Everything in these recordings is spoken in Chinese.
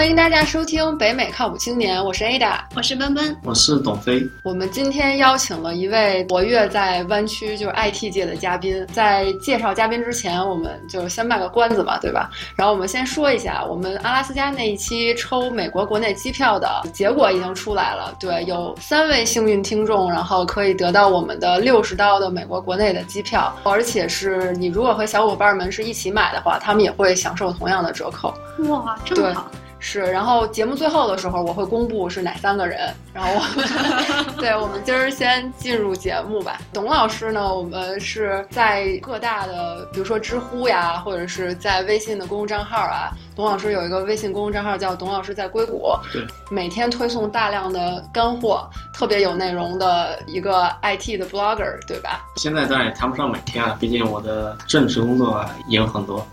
欢迎大家收听北美靠谱青年，我是 Ada，我是奔奔，我是董飞。我们今天邀请了一位活跃在湾区就是 IT 界的嘉宾，在介绍嘉宾之前，我们就先卖个关子吧，对吧？然后我们先说一下，我们阿拉斯加那一期抽美国国内机票的结果已经出来了，对，有三位幸运听众，然后可以得到我们的六十刀的美国国内的机票，而且是你如果和小伙伴们是一起买的话，他们也会享受同样的折扣。哇，这么好！是，然后节目最后的时候我会公布是哪三个人。然后我们，对，我们今儿先进入节目吧。董老师呢，我们是在各大的，比如说知乎呀，或者是在微信的公众账号啊。董老师有一个微信公众账号叫“董老师在硅谷”，对，每天推送大量的干货，特别有内容的一个 IT 的 blogger，对吧？现在当然也谈不上每天啊，毕竟我的正职工作啊也有很多，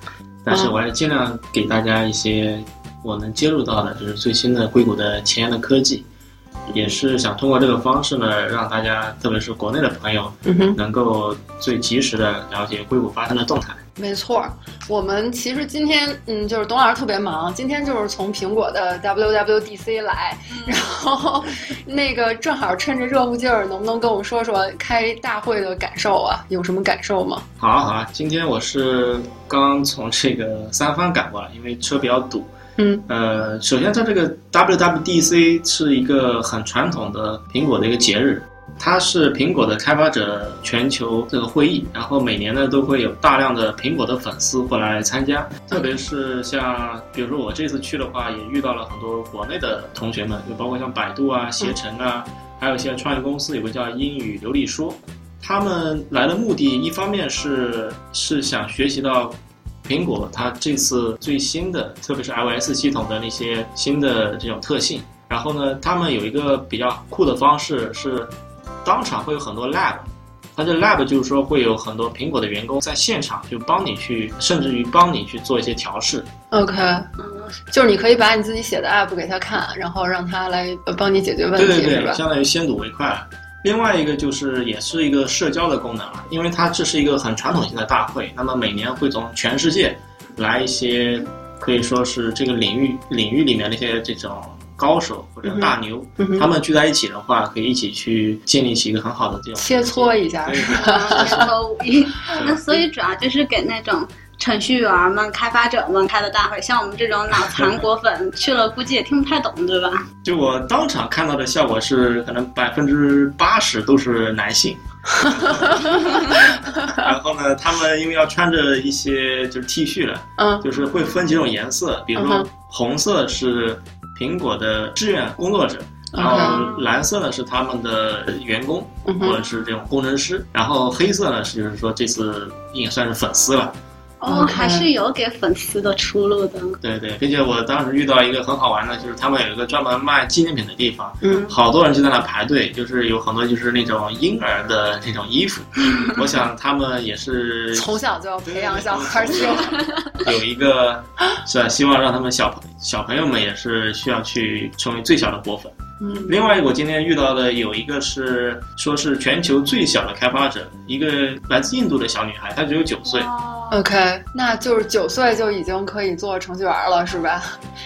但是我还是尽量给大家一些。我能接触到的就是最新的硅谷的前沿的科技，也是想通过这个方式呢，让大家，特别是国内的朋友，能够最及时的了解硅谷发生的动态。没错，我们其实今天，嗯，就是董老师特别忙，今天就是从苹果的 WWDC 来，然后 那个正好趁着热乎劲儿，能不能跟我们说说开大会的感受啊？有什么感受吗？好啊，好啊，今天我是刚从这个三藩赶过来，因为车比较堵。嗯，呃，首先，它这个 WWDC 是一个很传统的苹果的一个节日，它是苹果的开发者全球这个会议，然后每年呢都会有大量的苹果的粉丝过来参加，特别是像比如说我这次去的话，也遇到了很多国内的同学们，就包括像百度啊、携程啊，还有一些创业公司，有个叫英语流利说，他们来的目的，一方面是是想学习到。苹果它这次最新的，特别是 iOS 系统的那些新的这种特性，然后呢，他们有一个比较酷的方式是，当场会有很多 lab，它这 lab 就是说会有很多苹果的员工在现场就帮你去，甚至于帮你去做一些调试。OK，嗯，就是你可以把你自己写的 app 给他看，然后让他来帮你解决问题，对对对，相当于先睹为快。另外一个就是也是一个社交的功能了，因为它这是一个很传统性的大会，那么每年会从全世界来一些可以说是这个领域领域里面的一些这种高手或者大牛，他们聚在一起的话，可以一起去建立起一个很好的这种切磋一下，切磋武艺。那所以主要就是给那种。程序员们、开发者们开的大会，像我们这种脑残果粉 去了，估计也听不太懂，对吧？就我当场看到的效果是，可能百分之八十都是男性。然后呢，他们因为要穿着一些就是 T 恤了，嗯，就是会分几种颜色，比如说红色是苹果的志愿工作者，然后蓝色呢是他们的员工或者是这种工程师，然后黑色呢是就是说这次也算是粉丝了。哦，还是有给粉丝的出路的。对对，并且我当时遇到一个很好玩的，就是他们有一个专门卖纪念品的地方，嗯，好多人就在那排队，就是有很多就是那种婴儿的那种衣服。我想他们也是 从小就要培养小孩儿，有一个是吧？希望让他们小朋小朋友们也是需要去成为最小的果粉。嗯，另外我今天遇到的有一个是说是全球最小的开发者，一个来自印度的小女孩，她只有九岁。OK，那就是九岁就已经可以做程序员了，是吧？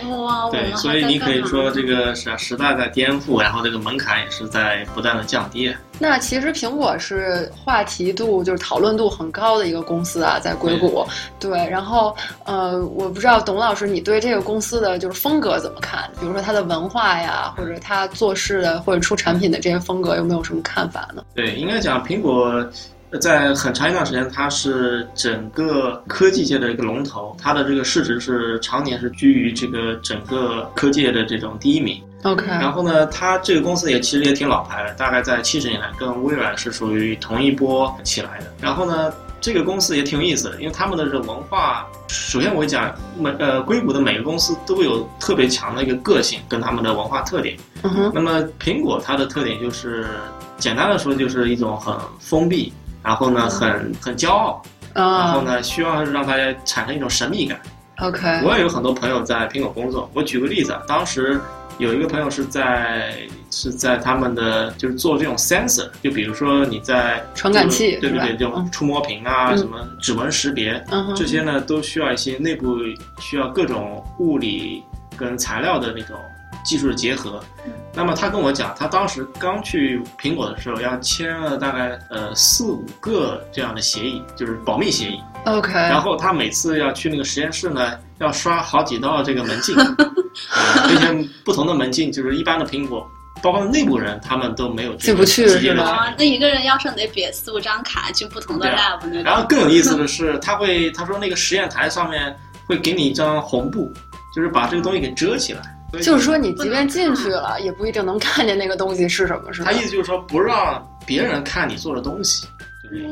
哇，对，所以你可以说这个是时代在颠覆，然后这个门槛也是在不断的降低。那其实苹果是话题度就是讨论度很高的一个公司啊，在硅谷。对，然后呃，我不知道董老师你对这个公司的就是风格怎么看？比如说它的文化呀，或者它做事的或者出产品的这些风格，有没有什么看法呢？对，应该讲苹果。在很长一段时间，它是整个科技界的一个龙头，它的这个市值是常年是居于这个整个科技的这种第一名。OK。然后呢，它这个公司也其实也挺老牌的，大概在七十年代跟微软是属于同一波起来的。然后呢，这个公司也挺有意思的，因为他们的这文化，首先我讲每呃硅谷的每个公司都有特别强的一个个性跟他们的文化特点。嗯哼。那么苹果它的特点就是简单的说就是一种很封闭。然后呢，很很骄傲，然后呢，希望让大家产生一种神秘感。OK，我也有很多朋友在苹果工作。我举个例子，当时有一个朋友是在是在他们的就是做这种 sensor，就比如说你在传感器，对不对？这种触摸屏啊，什么指纹识别，这些呢都需要一些内部需要各种物理。跟材料的那种技术的结合。那么他跟我讲，他当时刚去苹果的时候，要签了大概呃四五个这样的协议，就是保密协议。OK，然后他每次要去那个实验室呢，要刷好几道这个门禁，呃而且不同的门禁就是一般的苹果，包括内部人他们都没有这个进不去直接的是吧那一个人要是得别四五张卡去不同的 lab 那然后。更有意思的是，他会他说那个实验台上面会给你一张红布，就是把这个东西给遮起来。就是说你即便进去了，也不一定能看见那个东西是什么，是吧他？意思就是说不让别人看你做的东西，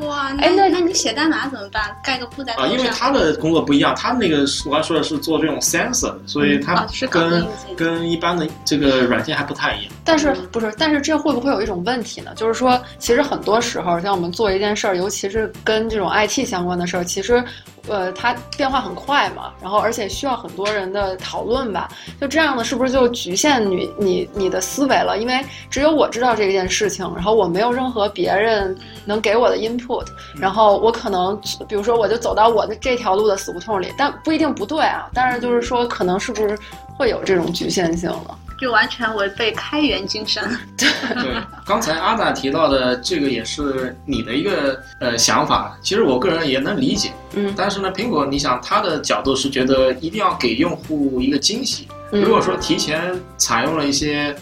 哇，哎那那那你写代码怎么办？盖个布在啊，因为他的工作不一样，他那个我刚说的是做这种 sensor，所以他跟、跟一般的这个软件还不太一样。但是不是？但是这会不会有一种问题呢？就是说，其实很多时候，像我们做一件事儿，尤其是跟这种 IT 相关的事儿，其实，呃，它变化很快嘛，然后而且需要很多人的讨论吧。就这样的，是不是就局限你你你的思维了？因为只有我知道这件事情，然后我没有任何别人能给我的 input，然后我可能，比如说，我就走到我的这条路的死胡同里，但不一定不对啊。但是就是说，可能是不是会有这种局限性了？就完全违背开源精神。对，刚才阿达提到的这个也是你的一个呃想法，其实我个人也能理解。嗯但是呢，苹果你想他的角度是觉得一定要给用户一个惊喜。嗯如果说提前采用了一些，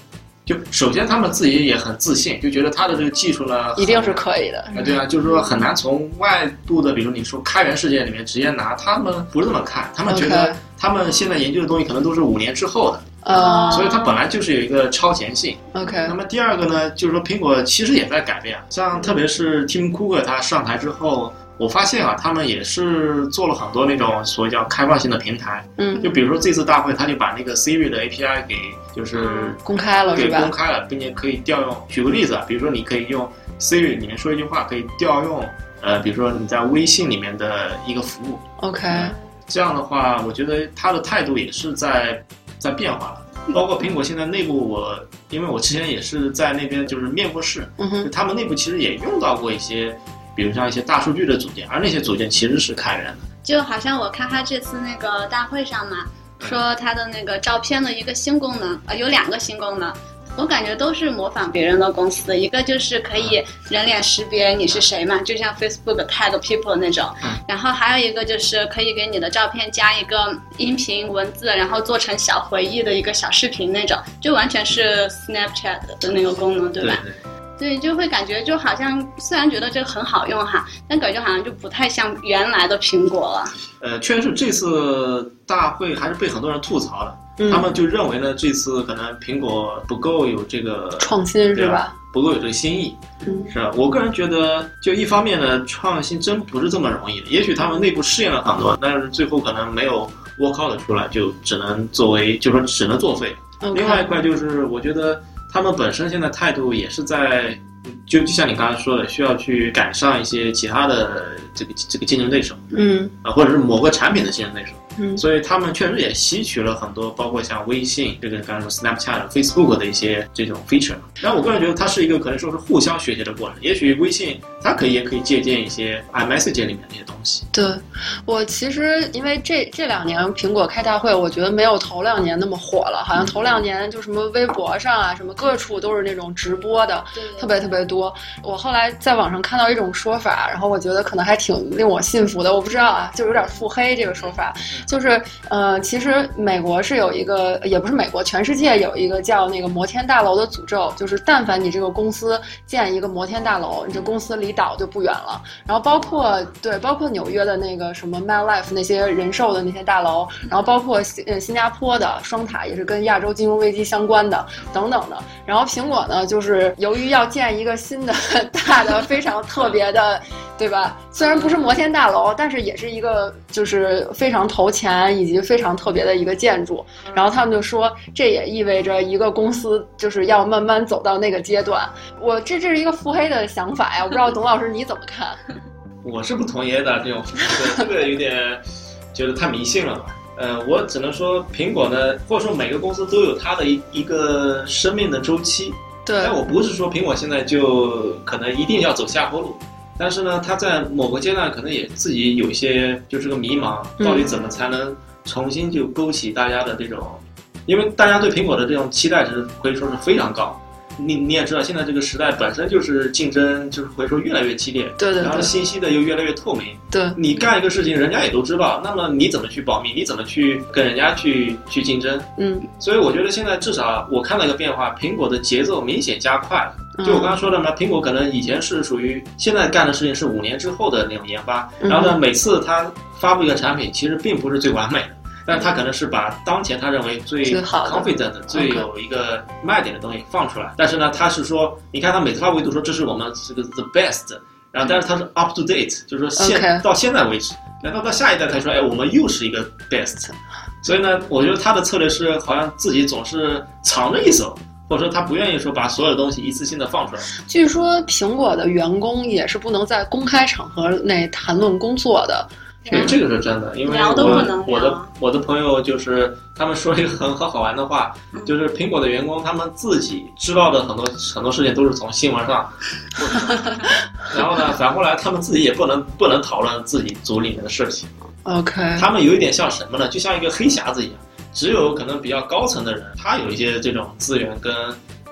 就首先他们自己也很自信，就觉得他的这个技术呢，一定是可以的。啊，对啊，就是说很难从外部的，比如你说开源世界里面直接拿，他们不是这么看，他们觉得他们现在研究的东西可能都是五年之后的，呃所以它本来就是有一个超前性。，OK，那么第二个呢，就是说苹果其实也在改变，像特别是 Tim Cook 他上台之后，我发现啊，他们也是做了很多那种所谓叫开放性的平台，嗯，就比如说这次大会，他就把那个 Siri 的 API 给就是公开了对吧？给公开了，并且可以调用。举个例子啊，比如说你可以用 Siri 里面说一句话，可以调用呃，比如说你在微信里面的一个服务。OK，这样的话，我觉得他的态度也是在在变化了。包括苹果现在内部我，因为我之前也是在那边就是面过试，嗯，他们内部其实也用到过一些，比如像一些大数据的组件，而那些组件其实是开源的。就好像我看他这次那个大会上嘛，说他的那个照片的一个新功能，呃，有两个新功能。我感觉都是模仿别人的公司，一个就是可以人脸识别你是谁嘛，就像 Facebook tag people 那种嗯，然后还有一个就是可以给你的照片加一个音频文字，然后做成小回忆的一个小视频那种，就完全是 Snapchat 的那个功能，对吧？对对，就会感觉就好像虽然觉得这个很好用哈，但感觉好像就不太像原来的苹果了。呃，确实是这次大会还是被很多人吐槽的，嗯他们就认为呢，这次可能苹果不够有这个创新对吧？不够有这个新意，嗯是吧？我个人觉得，就一方面呢，创新真不是这么容易的。也许他们内部试验了很多，但是最后可能没有 work out 出来，就只能作为，就说只能作废。另外一块就是，我觉得他们本身现在态度也是在，就就像你刚才说的，需要去赶上一些其他的这个这个竞争对手嗯啊，或者是某个产品的竞争对手。嗯所以他们确实也吸取了很多，包括像微信这个刚才说 Snapchat、Facebook 的一些这种 feature。然后我个人觉得它是一个可能说是互相学习的过程。也许微信它可以也可以借鉴一些 iMessage 里面的一些东西。对我其实因为这这两年苹果开大会，我觉得没有头两年那么火了，好像头两年就什么微博上啊，什么各处都是那种直播的，对特别特别多。我后来在网上看到一种说法，然后我觉得可能还挺令我信服的。我不知道啊，就有点腹黑这个说法，就是呃，其实美国是有一个，也不是美国，全世界有一个叫那个摩天大楼的诅咒，就是但凡你这个公司建一个摩天大楼，你这公司离岛就不远了。然后包括对，包括纽约的那个什么 MetLife 那些人寿的那些大楼，然后包括新呃新加坡的双塔也是跟亚洲金融危机相关的等等的。然后苹果呢，就是由于要建一个新的 大的非常特别的，对吧？虽然不是摩天大楼，但是也是一个就是非常投钱以及非常特别的一个建筑。然后他们就说，这也意味着一个公司就是要慢慢走到那个阶段。我这这是一个腹黑的想法呀，我不知道 董老师你怎么看？我是不同意的这种，这个这个有点觉得太迷信了吧。呃，我只能说，苹果呢，或者说每个公司都有它的一一个生命的周期。对但我不是说苹果现在就可能一定要走下坡路，但是呢，他在某个阶段可能也自己有一些就是个迷茫，嗯到底怎么才能重新就勾起大家的这种因为大家对苹果的这种期待值可以说是非常高。你你也知道，现在这个时代本身就是竞争，就是可以说越来越激烈，对对对然后信息的又越来越透明。对，你干一个事情，人家也都知道，那么你怎么去保密？你怎么去跟人家去去竞争？嗯所以我觉得现在至少我看到一个变化，苹果的节奏明显加快了。就我刚刚说的嘛，苹果可能以前是属于现在干的事情是五年之后的那种研发，嗯然后呢，每次它发布一个产品，其实并不是最完美的，但是它可能是把当前他认为最 confident、最有一个卖点的东西放出来。但是呢，他是说，你看他每次发布都说这是我们这个 the best，然后但是他是 up to date，就是说现到现在为止，然后到下一代才说，哎，我们又是一个 best。所以呢，我觉得他的策略是好像自己总是藏着一手，或者说他不愿意说把所有东西一次性的放出来。据说苹果的员工也是不能在公开场合内谈论工作的。对，这个是真的，因为我我的我的朋友就是他们说一个很很好玩的话，嗯。就是苹果的员工他们自己知道的很多很多事情都是从新闻上，然后呢，反过来他们自己也不能不能讨论自己组里面的事情。OK，他们有一点像什么呢？就像一个黑匣子一样，只有可能比较高层的人，他有一些这种资源跟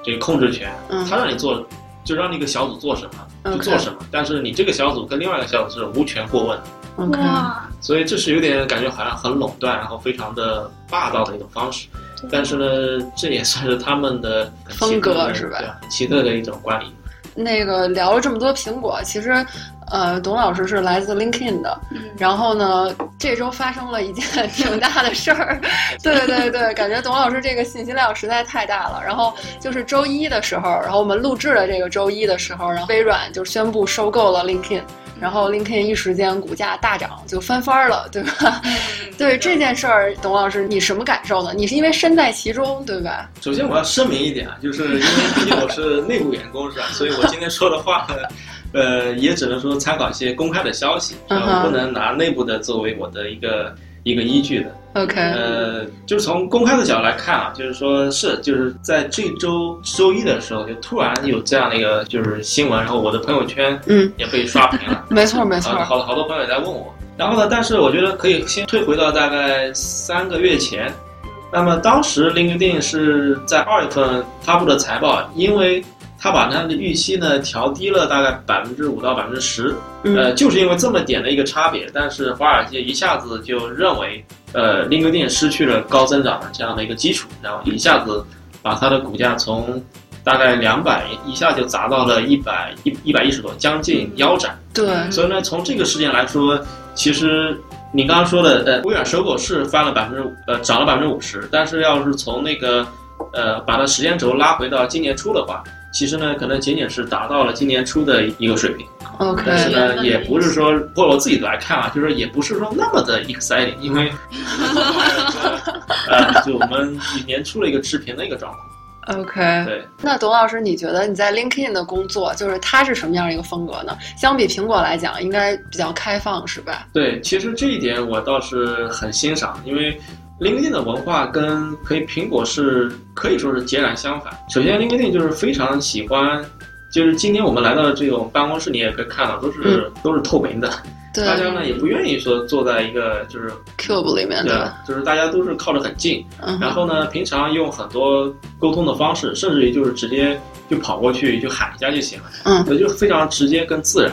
这个控制权，嗯。他让你做，就让那个小组做什么就做什么，但是你这个小组跟另外一个小组是无权过问的，OK，哇，所以这是有点感觉好像很垄断，然后非常的霸道的一种方式。但是呢，这也算是他们的风格是吧对很奇特的一种管理。那个聊了这么多苹果，其实，呃，董老师是来自 LinkedIn 的，嗯，然后呢，这周发生了一件挺大的事儿，对 对对，感觉董老师这个信息量实在太大了。然后就是周一的时候，然后我们录制的这个周一的时候，然后微软就宣布收购了 LinkedIn，然后 LinkedIn 一时间股价大涨，就翻番儿了，对吧？对这件事儿，董老师你什么感受呢？你是因为身在其中，对吧？首先我要声明一点啊，就是因为毕竟我是内部员工是吧，所以我今天说的话呢，呃，也只能说参考一些公开的消息，不能拿内部的作为我的一个一个依据的。OK，呃，就是从公开的角度来看啊，就是说是就是在这周周一的时候，就突然有这样的一个就是新闻，然后我的朋友圈嗯，也被刷屏了。没错没错啊，，好好多朋友也在问我。然后呢，但是我觉得可以先退回到大概三个月前。那么当时 LinkedIn 是在二月份发布的财报，因为他把他的预期呢调低了大概百分之五到百分之十，呃，嗯就是因为这么点的一个差别，但是华尔街一下子就认为，呃，LinkedIn 失去了高增长的这样的一个基础，然后一下子把它的股价从大概两百一下就砸到了一百一一百一十多，将近腰斩。对，所以呢，从这个事件来说，其实你刚刚说的，呃，微软收购是翻了百分之呃涨了百分之五十，但是要是从那个呃把它时间轴拉回到今年初的话，其实呢可能仅仅是达到了今年初的一个水平，OK，但是呢也不是说，或者我自己来看啊，就是也不是说那么的 exciting，因为 呃就我们年初了一个持平的一个状况，OK，对。那董老师，你觉得你在 LinkedIn 的工作，就是它是什么样的一个风格呢？相比苹果来讲，应该比较开放，是吧？对，其实这一点我倒是很欣赏，因为 LinkedIn 的文化跟可以苹果是可以说是截然相反。首先，LinkedIn 就是非常喜欢，就是今天我们来到这种办公室，你也可以看到，都是、都是透明的，对大家呢也不愿意说坐在一个就是，Cube 里面对吧？就是大家都是靠得很近，嗯，然后呢，平常用很多沟通的方式，甚至于就是直接就跑过去就喊一下就行了，嗯那就非常直接跟自然。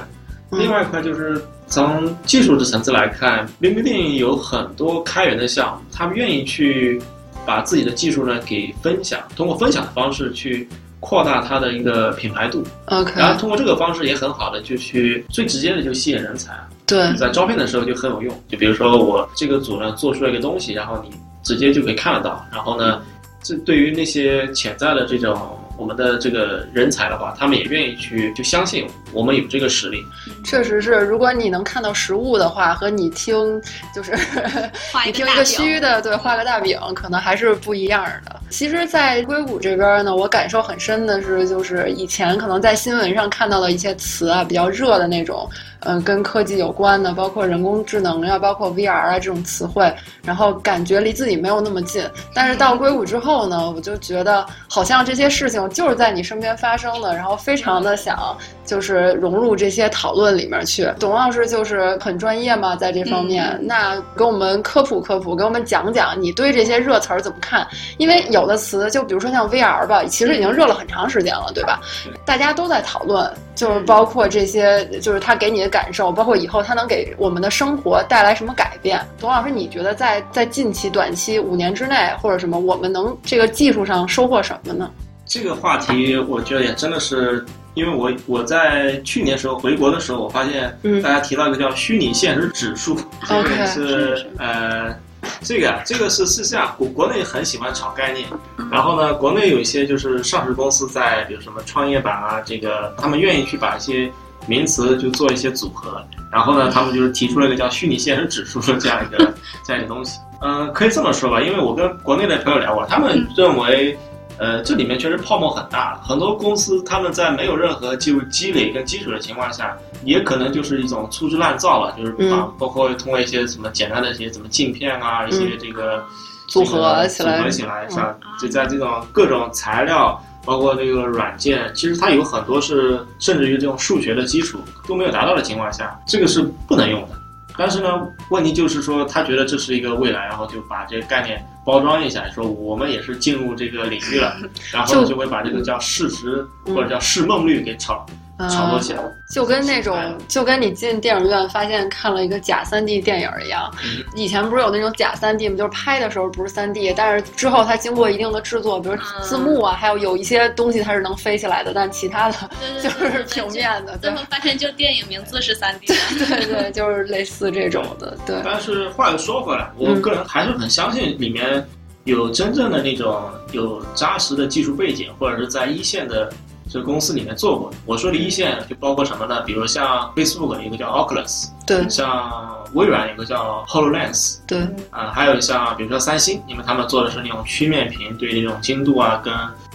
嗯另外一块就是从技术的层次来看，LinkedIn 有很多开源的项目，他们愿意去把自己的技术呢给分享，通过分享的方式去扩大它的一个品牌度，OK，然后通过这个方式也很好的就去最直接的就吸引人才，对，在招聘的时候就很有用。就比如说我这个组呢做出了一个东西，然后你直接就可以看得到，然后呢，这对于那些潜在的这种我们的这个人才的话，他们也愿意去就相信我们有这个实力。确实是。如果你能看到实物的话，和你听就是 你听一个虚的，对，画个大饼，可能还是不一样的。其实，在硅谷这边呢，我感受很深的是，就是以前可能在新闻上看到的一些词啊，比较热的那种，嗯、跟科技有关的，包括人工智能呀、包括 VR 啊这种词汇，然后感觉离自己没有那么近。但是到硅谷之后呢，我就觉得好像这些事情情就是在你身边发生的，然后非常的想就是融入这些讨论里面去。董老师就是很专业嘛，在这方面，那给我们科普科普，给我们讲讲你对这些热词儿怎么看？因为有的词，就比如说像 VR 吧，其实已经热了很长时间了，对吧？大家都在讨论，就是包括这些，就是它给你的感受，包括以后它能给我们的生活带来什么改变。董老师，你觉得在在近期、短期、五年之内，或者什么，我们能这个技术上收获什么呢？这个话题，我觉得也真的是，因为我我在去年时候回国的时候，我发现大家提到一个叫虚拟现实指数，这个是呃。这个啊，这个是是这样，国国内很喜欢炒概念，然后呢，国内有一些就是上市公司在，比如什么创业板啊，这个他们愿意去把一些名词就做一些组合，然后呢，他们就是提出了一个叫虚拟现实指数的这样一个这样一个东西。嗯，可以这么说吧，因为我跟国内的朋友聊过，他们认为。呃，这里面确实泡沫很大，很多公司他们在没有任何技术积累跟基础的情况下，也可能就是一种粗制滥造了，就是把包括通过一些什么简单的一些什么镜片啊，一些这个组合起来，组合起来，像就在这种各种材料，包括这个软件，其实它有很多是甚至于这种数学的基础都没有达到的情况下，这个是不能用的。但是呢，问题就是说，他觉得这是一个未来，然后就把这个概念包装一下，说我们也是进入这个领域了，然后就会把这个叫事实或者叫市梦率给炒。炒作起来，就跟那种就跟你进电影院发现看了一个假三 D 电影一样。以前不是有那种假三 D 吗？就是拍的时候不是三 D，但是之后它经过一定的制作，比如字幕啊，还有有一些东西它是能飞起来的，但其他的 就是平面的。最后发现就电影名字是三 D。对对，就是类似这种的。对。但是话又说回来，我个人还是很相信里面有真正的那种有扎实的技术背景，或者是在一线的。这公司里面做过的，我说的一线就包括什么呢？比如像 Facebook 一个叫 Oculus，对，像微软一个叫 Hololens，对，啊，还有像比如说三星，因为他们做的是那种曲面屏，对那种精度啊，跟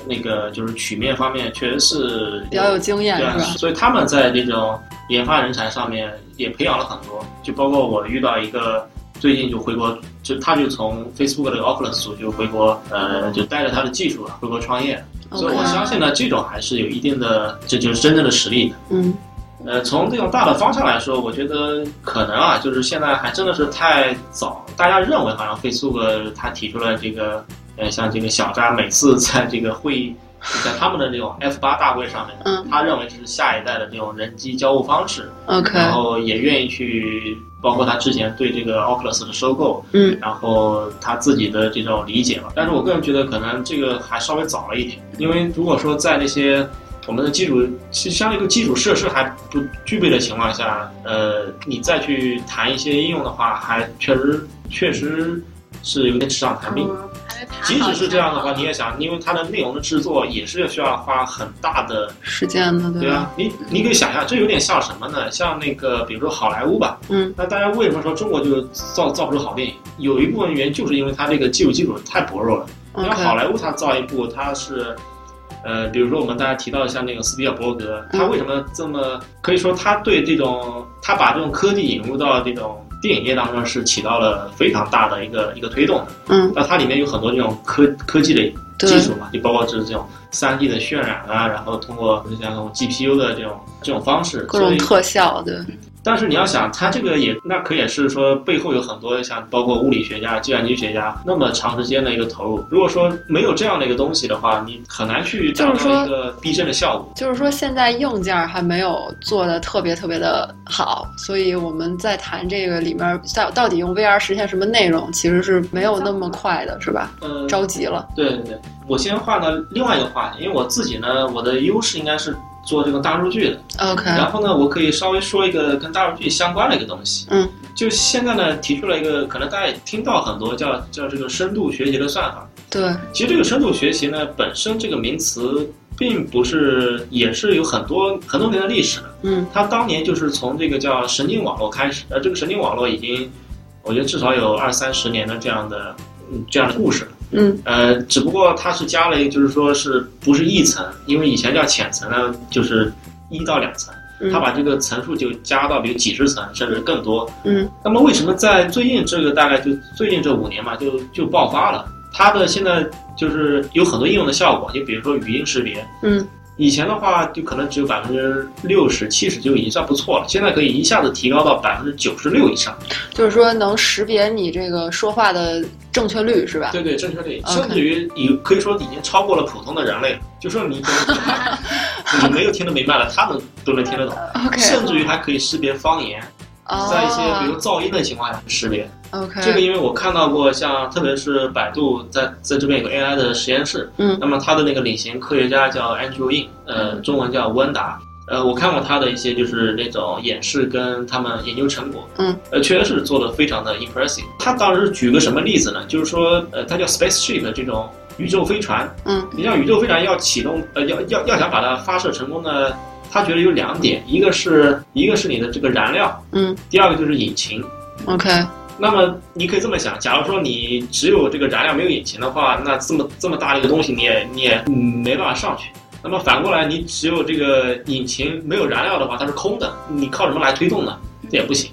那个就是曲面方面确实是比较有经验，是吧？所以他们在这种研发人才上面也培养了很多，就包括我遇到一个最近就回国，就他就从 Facebook 的 Oculus 组就回国，呃，就带着他的技术回国创业。所以我相信呢，这种还是有一定的，这就是真正的实力的。嗯，呃，从这种大的方向来说，我觉得可能啊，就是现在还真的是太早。大家认为好像 Facebook 他提出了这个，呃，像这个小扎每次在这个会议，在他们的这种 F 八大会上面，嗯，他认为这是下一代的这种人机交互方式。OK，然后也愿意去。包括他之前对这个 Oculus 的收购，嗯，然后他自己的这种理解嘛，但是我个人觉得可能这个还稍微早了一点，因为如果说在那些我们的基础，其实像一个基础设施还不具备的情况下，呃，你再去谈一些应用的话，还确实确实是有点纸上谈兵。即使是这样的话，你也想，因为它的内容的制作也是需要花很大的时间的，对吧？你你可以想象，这有点像什么呢？像那个，比如说好莱坞吧，嗯，那大家为什么说中国就造造不出好电影？有一部分原因就是因为它这个技术基础太薄弱了。因为好莱坞，它造一部，它是，呃，比如说我们大家提到像那个斯皮尔伯格，他为什么这么可以说他对这种他把这种科技引入到这种。电影业当中是起到了非常大的一个一个推动。的，嗯，那它里面有很多这种科科技的技术嘛，就包括就是这种三 D 的渲染啊，然后通过像这种 GPU 的这种这种方式，各种特效，对。但是你要想，它这个也那可也是说背后有很多像包括物理学家、计算机学家那么长时间的一个投入。如果说没有这样的一个东西的话，你很难去达到一个逼真的效果。就是说，现在硬件还没有做的特别特别的好，所以我们在谈这个里面到到底用 VR 实现什么内容，其实是没有那么快的，是吧？呃，着急了。对对对，我先换到另外一个话题，因为我自己呢，我的优势应该是。做这个大数据的，OK，然后呢，我可以稍微说一个跟大数据相关的一个东西，嗯，就现在呢提出了一个，可能大家也听到很多叫叫这个深度学习的算法，对，其实这个深度学习呢本身这个名词并不是，也是有很多很多年的历史的，嗯，它当年就是从这个叫神经网络开始，呃，这个神经网络已经，我觉得至少有二三十年的这样的这样的故事。嗯，呃，只不过它是加了一个，就是说是不是一层？因为以前叫浅层呢，就是一到两层，它把这个层数就加到比如几十层甚至更多。嗯，那么为什么在最近这个大概就最近这五年嘛，就就爆发了？它的现在就是有很多应用的效果，就比如说语音识别，嗯，以前的话就可能只有百分之六十、七十就已经算不错了，现在可以一下子提高到百分之九十六以上。就是说能识别你这个说话的正确率是吧？对对，正确率，甚至于你可以说已经超过了普通的人类了。就说你 你没有听得明白了，他们都能听得懂甚至于还可以识别方言，哦在一些比如噪音的情况下去识别。OK，这个因为我看到过，像特别是百度在在这边有个 AI 的实验室，嗯那么它的那个领衔科学家叫 Andrew Yin，呃，中文叫吴恩达。呃，我看过他的一些就是那种演示跟他们研究成果，嗯，呃，确实是做的非常的 impressive。他当时举个什么例子呢？就是说，呃，它叫 spaceship 这种宇宙飞船，嗯，你像宇宙飞船要启动，呃，要要要想把它发射成功呢，他觉得有两点，一个是一个是你的这个燃料，嗯第二个就是引擎。OK，那么你可以这么想，假如说你只有这个燃料没有引擎的话，那这么这么大的一个东西你也你也嗯没办法上去。那么反过来，你只有这个引擎没有燃料的话，它是空的，你靠什么来推动呢？这也不行。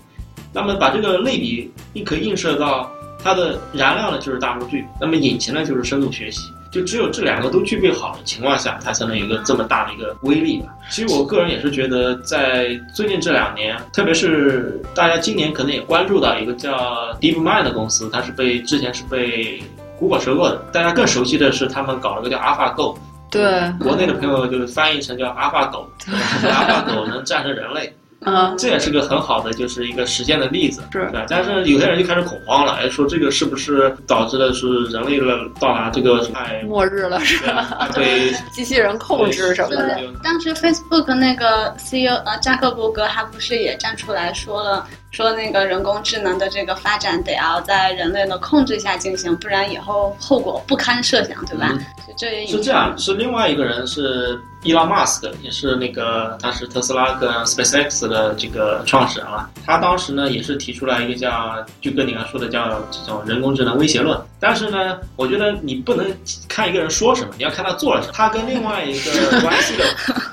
那么把这个类比，你可以映射到它的燃料呢就是大数据，那么引擎呢就是深度学习。就只有这两个都具备好的情况下，它才能有一个这么大的一个威力吧。其实我个人也是觉得，在最近这两年，特别是大家今年可能也关注到一个叫 DeepMind 的公司，它是被之前是被 Google 收购的。大家更熟悉的是他们搞了个叫 AlphaGo，对，国内的朋友就是翻译成叫 AlphaGo，AlphaGo 能战胜人类。嗯这也是个很好的，就是一个实践的例子，是对吧？但是有些人就开始恐慌了，哎，说这个是不是导致的是人类的到达这个太末日了是对吧？对 机器人控制什么的，当时 Facebook 那个 CEO 呃扎克伯格他不是也站出来说了，说那个人工智能的这个发展得要在人类的控制下进行，不然以后后果不堪设想，对吧？嗯就这也是这样，是另外一个人是伊拉马斯克，也是那个他是特斯拉跟 SpaceX 的这个创始人了。他当时呢也是提出来一个叫，就跟你刚才说的叫这种人工智能威胁论。但是呢，我觉得你不能看一个人说什么，你要看他做了什么。他跟另外一个 关系的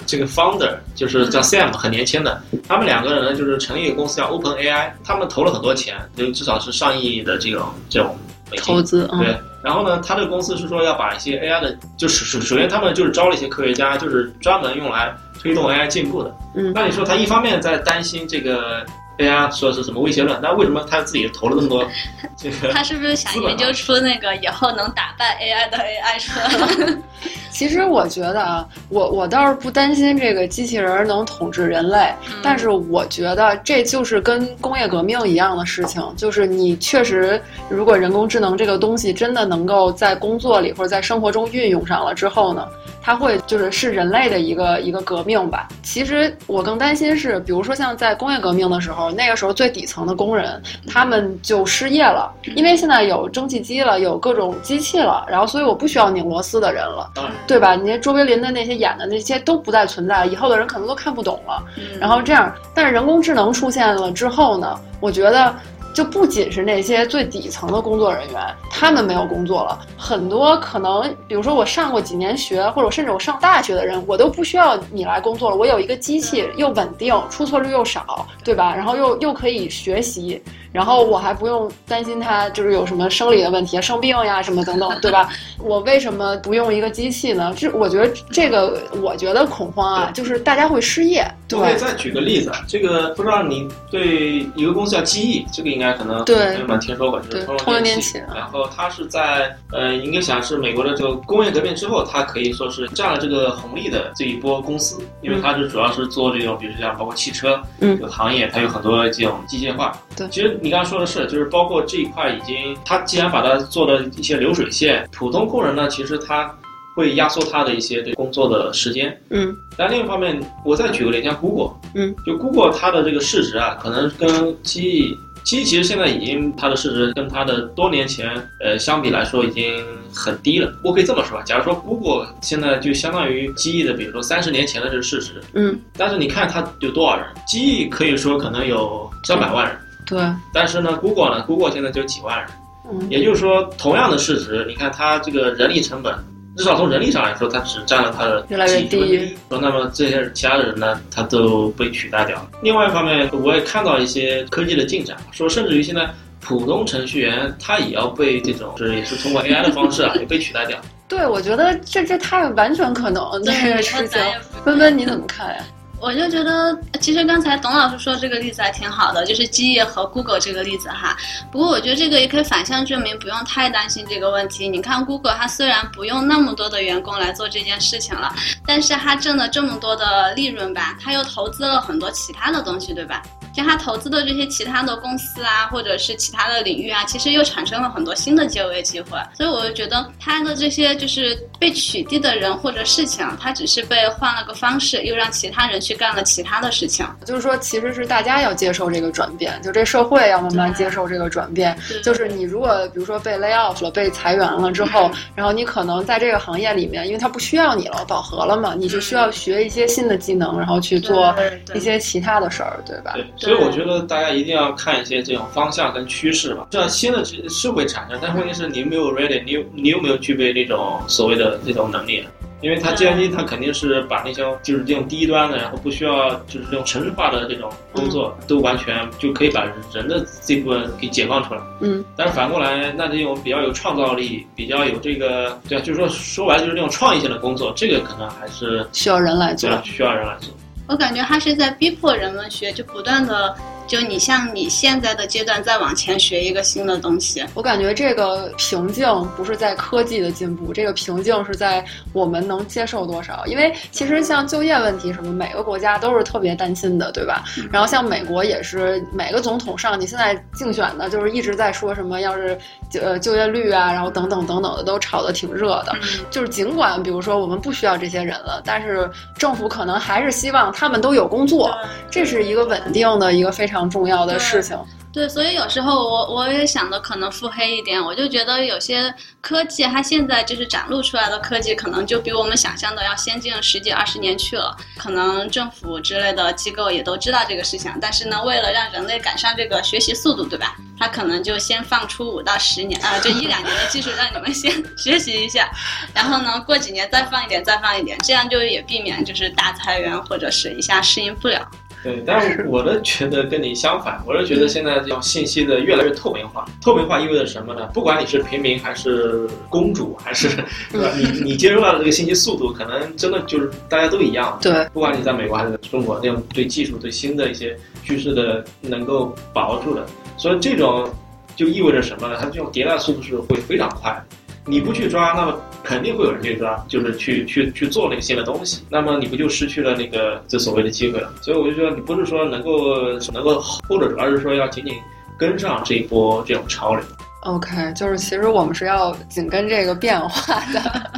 这个 founder 就是叫 Sam，很年轻的，他们两个人呢就是成立一个公司叫 Open AI，他们投了很多钱，就至少是上亿的这种这种投资，嗯对，然后呢，他这个公司是说要把一些 AI 的，就是首首先他们就是招了一些科学家，就是专门用来推动 AI 进步的。嗯那你说他一方面在担心这个 AI 说是什么威胁论，那为什么他自己投了那么多 这个？他是不是想研究出那个以后能打败 AI 的 AI 车？其实我觉得啊，我我倒是不担心这个机器人能统治人类，但是我觉得这就是跟工业革命一样的事情，就是你确实，如果人工智能这个东西真的能够在工作里或者在生活中运用上了之后呢，它会就是是人类的一个一个革命吧。其实我更担心是，比如说像在工业革命的时候，那个时候最底层的工人他们就失业了，因为现在有蒸汽机了，有各种机器了，然后所以我不需要拧螺丝的人了。对吧？你那卓别林的那些演的那些都不再存在，以后的人可能都看不懂了。嗯然后这样，但是人工智能出现了之后呢，我觉得就不仅是那些最底层的工作人员，他们没有工作了，很多可能，比如说我上过几年学，或者甚至我上大学的人，我都不需要你来工作了，我有一个机器又稳定，出错率又少，对吧？然后又又可以学习。然后我还不用担心他就是有什么生理的问题、生病呀什么等等，对吧？我为什么不用一个机器呢？这我觉得这个，我觉得恐慌啊，就是大家会失业。对我可以再举个例子啊，这个不知道你对一个公司叫机翼，这个应该可能对很多人听说过，就是通通用电用气气。然后它是在呃，应该想是美国的这个工业革命之后，它可以说是占了这个红利的这一波公司，因为它是主要是做这种，比如像包括汽车嗯这个行业，它有很多这种机械化。对其实你刚刚说的是，就是包括这一块已经，它既然把它做了一些流水线，普通工人呢，其实他会压缩他的一些这工作的时间。嗯但另一方面，我再举个例，像 Google，嗯，就 Google 它的这个市值啊，可能跟机翼，机翼其实现在已经它的市值跟它的多年前呃相比来说已经很低了。我可以这么说，假如说 Google 现在就相当于机翼的，比如说三十年前的这个市值，嗯，但是你看它有多少人，机翼可以说可能有上百万人，对，但是呢，Google 呢，Google 现在只有几万人。嗯也就是说，同样的市值，你看它这个人力成本，至少从人力上来说，它只占了它的越来越低几分之一。说那么这些其他的人呢，他都被取代掉了。另外一方面，我也看到一些科技的进展，说甚至于现在普通程序员他也要被这种，是也是通过 AI 的方式啊，也被取代掉。对，我觉得这这太完全可能这个事情。温温你怎么看呀？我就觉得，其实刚才董老师说这个例子还挺好的，就是基业和 Google 这个例子哈。不过我觉得这个也可以反向证明，不用太担心这个问题。你看 Google，它虽然不用那么多的员工来做这件事情了，但是它挣了这么多的利润吧，它又投资了很多其他的东西，对吧？就他投资的这些其他的公司啊，或者是其他的领域啊，其实又产生了很多新的就业机会。所以我就觉得他的这些就是被取缔的人或者事情，他只是被换了个方式，又让其他人去干了其他的事情。就是说，其实是大家要接受这个转变，就这社会要慢慢接受这个转变。就是你如果比如说被 lay off 了，被裁员了之后，然后你可能在这个行业里面，因为他不需要你了，饱和了嘛，你就需要学一些新的技能，然后去做一些其他的事儿，对吧？所以我觉得大家一定要看一些这种方向跟趋势吧。这样新的是会产生，但问题是你没有 ready，你有你有没有具备那种所谓的这种能力？因为它计算机它肯定是把那些就是这种低端的，然后不需要就是这种城市化的这种工作都完全就可以把人的这部分给解放出来。嗯。但是反过来，那这种比较有创造力、比较有这个对啊，就是说说白了就是那种创意性的工作，这个可能还是需要人来做，需要人来做。我感觉他是在逼迫人们学，就不断的，就你像你现在的阶段再往前学一个新的东西。我感觉这个瓶颈不是在科技的进步，这个瓶颈是在我们能接受多少。因为其实像就业问题什么，每个国家都是特别担心的，对吧？然后像美国也是，每个总统上去现在竞选的，就是一直在说什么，要是就呃就业率啊，然后等等等等的都炒得挺热的。就是尽管比如说我们不需要这些人了，但是政府可能还是希望。他们都有工作，这是一个稳定的一个非常重要的事情。对，所以有时候我我也想的可能腹黑一点，我就觉得有些科技它现在就是展露出来的科技，可能就比我们想象的要先进十几二十年去了。可能政府之类的机构也都知道这个事情，但是呢，为了让人类赶上这个学习速度，对吧？它可能就先放出五到十年啊，就一两年的技术让你们先 学习一下，然后呢，过几年再放一点，再放一点，这样就也避免就是大裁员或者是一下适应不了。对，但是我的觉得跟你相反，我是觉得现在这种信息的越来越透明化。透明化意味着什么呢？不管你是平民还是公主，还是 对吧？你你接收到的这个信息速度，可能真的就是大家都一样。对，不管你在美国还是中国，那种对技术、对新的一些趋势的能够把握住的，所以这种就意味着什么呢？它这种迭代速度是会非常快。你不去抓，那么肯定会有人去抓，就是去去去做那个新的东西，那么你不就失去了那个这所谓的机会了？所以我就说，你不是说能够能够 hold 住，而是说要紧紧跟上这一波这种潮流。OK，就是其实我们是要紧跟这个变化的，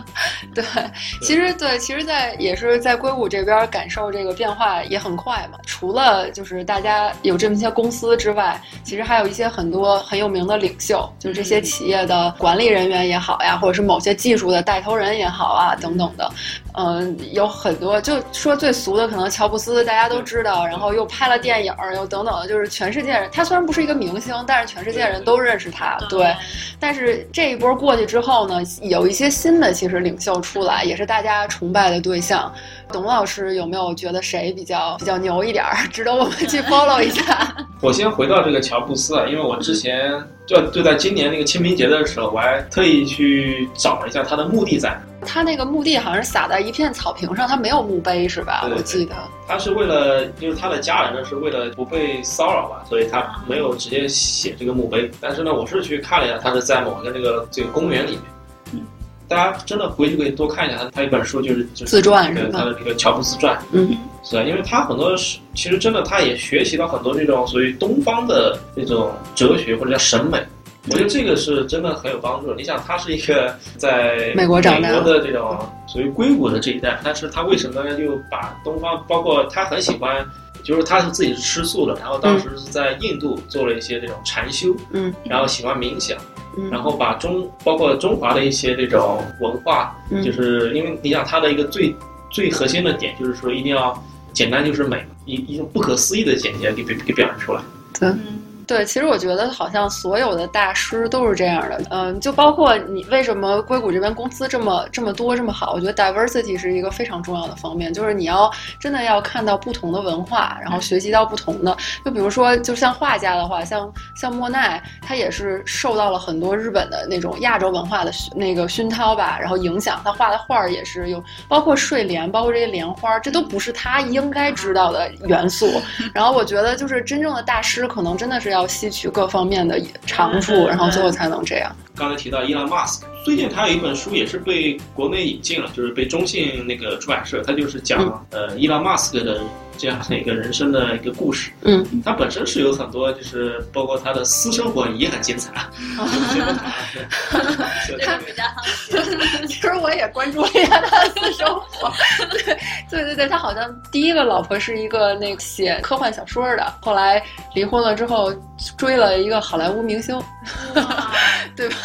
对，其实对，其实，在也是在硅谷这边感受这个变化也很快嘛。除了就是大家有这么些公司之外，其实还有一些很多很有名的领袖，就是这些企业的管理人员也好呀，或者是某些技术的带头人也好啊，等等的。嗯，有很多，就说最俗的，可能乔布斯大家都知道，然后又拍了电影，又等等的，就是全世界人。他虽然不是一个明星，但是全世界人都认识他。对，但是这一波过去之后呢，有一些新的其实领袖出来，也是大家崇拜的对象。董老师有没有觉得谁比较比较牛一点儿，值得我们去 follow 一下？我先回到这个乔布斯啊，因为我之前就就在今年那个清明节的时候，我还特意去找了一下他的墓地在哪。他那个墓地好像是撒在一片草坪上，他没有墓碑是吧？我记得他是为了，因为他的家人呢是为了不被骚扰吧，所以他没有直接写这个墓碑。但是呢，我是去看了一下，他是在某个那个这个公园里面。嗯，大家真的回去可以多看一下他，他一本书就是就是自传是吧？他的这个乔布斯传。嗯，是啊，因为他很多是其实真的他也学习到很多这种属于东方的那种哲学或者叫审美。我觉得这个是真的很有帮助。你想，他是一个在美国长大的这种属于硅谷的这一代，但是他为什么又把东方，包括他很喜欢，就是他是自己是吃素的，然后当时是在印度做了一些这种禅修，嗯，然后喜欢冥想，然后把中包括中华的一些这种文化，就是因为你想它的一个最最核心的点就是说一定要简单就是美，一一种不可思议的简洁给给给表现出来。对。对，其实我觉得好像所有的大师都是这样的，嗯，就包括你为什么硅谷这边公司这么这么多这么好，我觉得 diversity 是一个非常重要的方面，就是你要真的要看到不同的文化，然后学习到不同的，就比如说，就像画家的话，像像莫奈，他也是受到了很多日本的那种亚洲文化的那个熏陶吧，然后影响。他画的画儿也是有，包括睡莲，包括这些莲花，这都不是他应该知道的元素。然后我觉得，就是真正的大师，可能真的是要吸取各方面的长处，然后最后才能这样。刚才提到伊朗马斯克，最近他有一本书也是被国内引进了，就是被中信那个出版社，他就是讲呃伊朗马斯克的这样的一个人生的一个故事。嗯，他本身是有很多，就是包括他的私生活也很精彩。他比较好。其实我也关注了一下他的私生活。对对对对，他好像第一个老婆是一个那个写科幻小说的，后来离婚了之后追了一个好莱坞明星，对吧？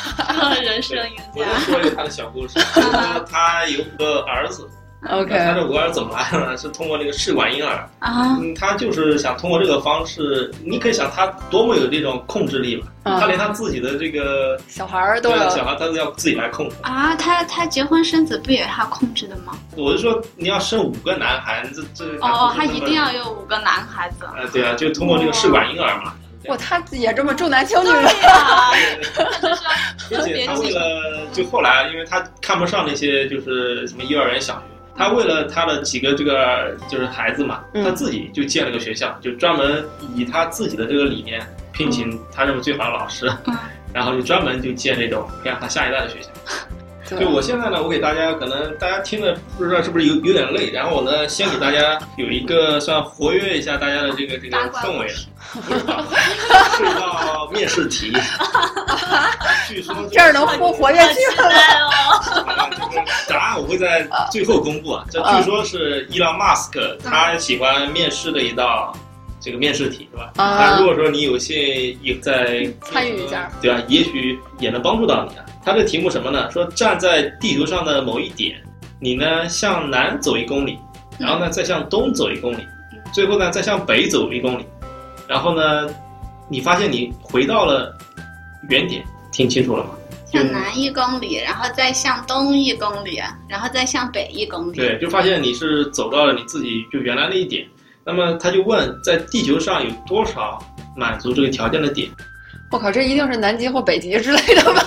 人生赢我家。就说一个他的小故事，就是他有个儿子。OK，他这五个儿子怎么来的呢？是通过那个试管婴儿。啊，嗯，他就是想通过这个方式，你可以想他多么有这种控制力嘛？嗯他连他自己的这个小孩儿都小孩他都要自己来控制。啊，他他结婚生子不也是他控制的吗？我是说，你要生五个男孩，这这哦，他一定要有五个男孩子。呃，对啊，就通过这个试管婴儿嘛。哇，他也这么重男轻女对吗？呀，而且他为了就后来，因为他看不上那些就是什么幼儿园、小学，他为了他的几个这个就是孩子嘛，嗯他自己就建了个学校，就专门以他自己的这个理念聘请他认为最好的老师，嗯 然后就专门就建这种培养他下一代的学校。对就我现在呢，我给大家可能大家听的不知道是不是有有点累，然后我呢先给大家有一个算活跃一下大家的这个这个氛围不是吧？是一道面试题，据说这儿能活活跃气氛了。会在最后公布啊。这据说是伊朗马斯克他喜欢面试的一道这个面试题，是吧？啊那如果说你有幸也在参与一下，对吧？也许也能帮助到你啊。他这个题目什么呢？说站在地球上的某一点，你呢向南走一公里，然后呢再向东走一公里，最后呢再向北走一公里，然后呢你发现你回到了原点，听清楚了吗？向南一公里，然后再向东一公里，然后再向北一公里。对，就发现你是走到了你自己就原来那一点。那么他就问，在地球上有多少满足这个条件的点？我靠，这一定是南极或北极之类的吧？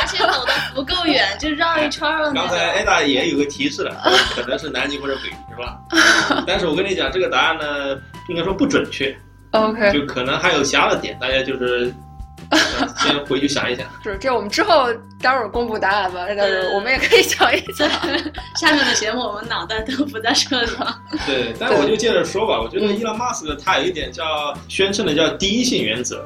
而且走的不够远，就绕一圈儿的那刚才种。艾达也有个提示了，可能是南极或者北极，是吧？但是我跟你讲，这个答案呢，应该说不准确，OK，就可能还有其他的点，大家就是呃 先回去想一想。是这我们之后待会儿公布答案吧，但是我们也可以想一想。下面的节目我们脑袋都不在这里了。对，但我就接着说吧，我觉得伊朗马斯克他有一点叫宣称的叫第一性原则，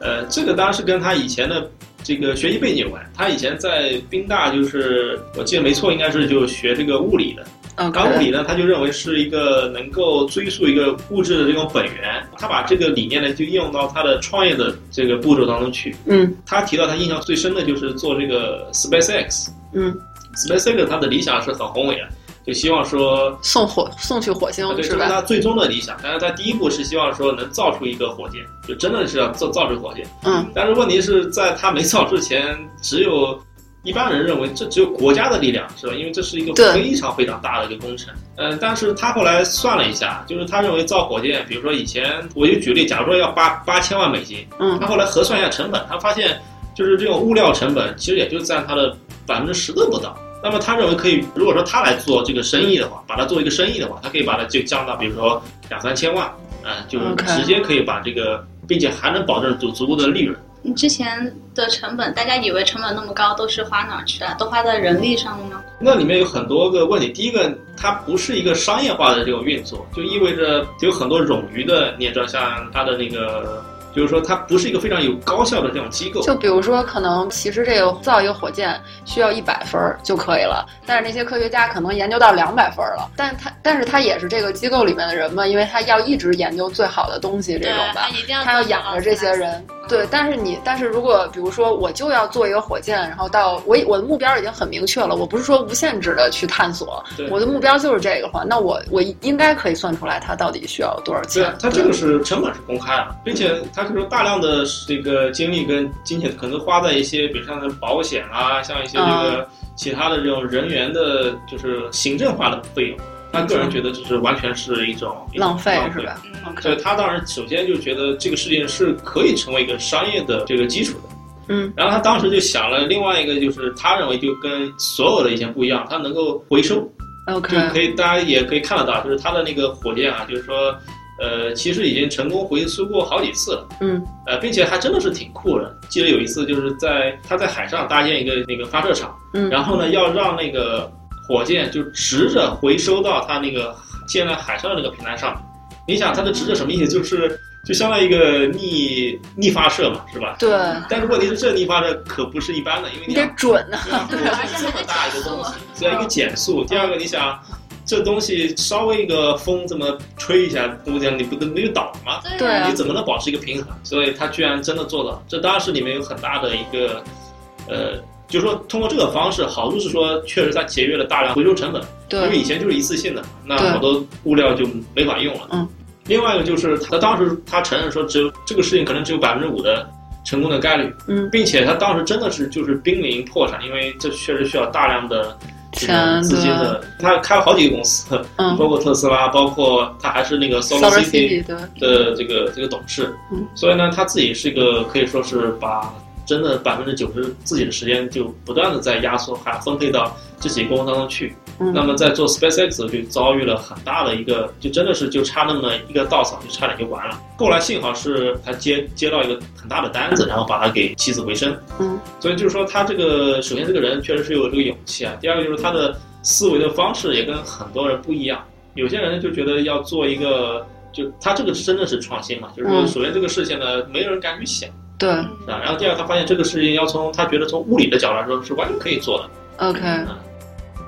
呃，这个当然是跟他以前的这个学习背景有关。他以前在宾大就是我记得没错，应该是就学这个物理的。嗯，搞物理呢，他就认为是一个能够追溯一个物质的这种本源，他把这个理念呢就应用到他的创业的这个步骤当中去。嗯他提到他印象最深的就是做这个 SpaceX。嗯，SpaceX 他的理想是很宏伟的，就希望说送火送去火星啊对，是吧？这是他最终的理想。但是他第一步是希望说能造出一个火箭，就真的是要造造出火箭。嗯，但是问题是在他没造之前，只有一般人认为这只有国家的力量，是吧？因为这是一个非常非常大的一个工程。嗯，但是他后来算了一下，就是他认为造火箭，比如说以前我就举例，假如说要八八千万美金，嗯他后来核算一下成本，他发现就是这种物料成本其实也就占他的百分之十都不到。那么他认为可以，如果说他来做这个生意的话，把它做一个生意的话，他可以把它就降到比如说两三千万，啊、就直接可以把这个，并且还能保证足足够的利润。你之前的成本，大家以为成本那么高，都是花哪儿去了？都花在人力上了吗？那里面有很多个问题，第一个，它不是一个商业化的这种运作，就意味着有很多冗余的，你也知道，像它的那个，就是说它不是一个非常有高效的这种机构。就比如说，可能其实这个造一个火箭需要一百分儿就可以了，但是那些科学家可能研究到两百分儿了，但他但是他也是这个机构里面的人嘛，因为他要一直研究最好的东西这种吧他。一定要他要养着这些人，对。但是你，但是如果比如说我就要做一个火箭，然后到我我的目标已经很明确了，我不是说无限制的去探索，对我的目标就是这个的话，那我我应该可以算出来它到底需要多少钱对啊，。它这个是成本是公开的，并且它他可能大量的这个精力跟金钱可能花在一些，比如像是保险啊，像一些这个其他的这种人员的，就是行政化的费用。他个人觉得就是完全是一种浪费浪是吧？嗯，所以他当然首先就觉得这个事情是可以成为一个商业的这个基础的。嗯，然后他当时就想了另外一个，就是他认为就跟所有的以前不一样，他能够回收，OK，就可以大家也可以看得到，就是他的那个火箭啊，就是说，呃，其实已经成功回收过好几次了。嗯，呃，并且还真的是挺酷的。记得有一次就是在他在海上搭建一个那个发射场，嗯然后呢要让那个火箭就直着回收到他那个建在海上的那个平台上。你想它的直着什么意思？就是就相当于一个逆逆发射嘛，是吧？对，但是问题是这逆发射可不是一般的，因为你得准啊。对这么大一个东西，这样一个减速。第二个，你想，这东西稍微一个风这么吹一下，都这样，你不都没有倒吗？对啊你怎么能保持一个平衡？所以他居然真的做到，这当然是里面有很大的一个，呃，就是说通过这个方式，好处是说确实它节约了大量回收成本，因为，以前就是一次性的，那对好多物料就没法用了。嗯。另外一个就是他当时他承认说，只有这个事情可能只有百分之五的成功的概率，嗯，并且他当时真的是就是濒临破产，因为这确实需要大量的钱资金的。他开了好几个公司，嗯。包括特斯拉，包括他还是那个 Solar Solar City City 对，的这个这个董事，嗯。所以呢，他自己是一个可以说是把真的百分之九十自己的时间就不断的在压缩，还分配到这几个公司当中去。嗯那么在做 SpaceX 就遭遇了很大的一个，就真的是就差那么一个稻草，就差点就完了。后来幸好是他接接到一个很大的单子，然后把他给起死回生。嗯，所以就是说他这个首先这个人确实是有这个勇气啊，第二个就是他的思维的方式也跟很多人不一样。有些人就觉得要做一个，就他这个真的是创新嘛，就是说嗯首先这个事情呢，没有人敢去想，对是吧？然后第二，他发现这个事情要从他觉得从物理的角度来说是完全可以做的。，OK，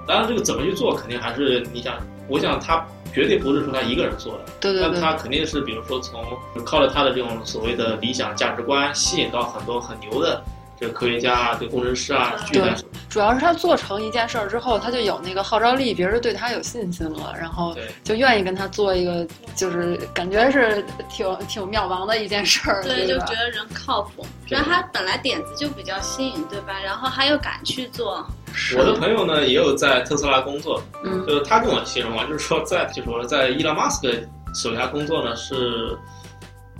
当然，这个怎么去做，肯定还是你想，我想他绝对不是说他一个人做的，对对对，但他肯定是比如说从靠着他的这种所谓的理想价值观，吸引到很多很牛的这个科学家啊、这个工程师啊去对来主要是他做成一件事儿之后，他就有那个号召力，别人对他有信心了，然后就愿意跟他做一个，就是感觉是挺挺渺茫的一件事儿，对，就觉？得人靠谱，主要他本来点子就比较新颖，对吧？然后他又敢去做，我的朋友呢也有在特斯拉工作，嗯就是他跟我形容啊，就是说在就是说在伊朗马斯克手下工作呢是，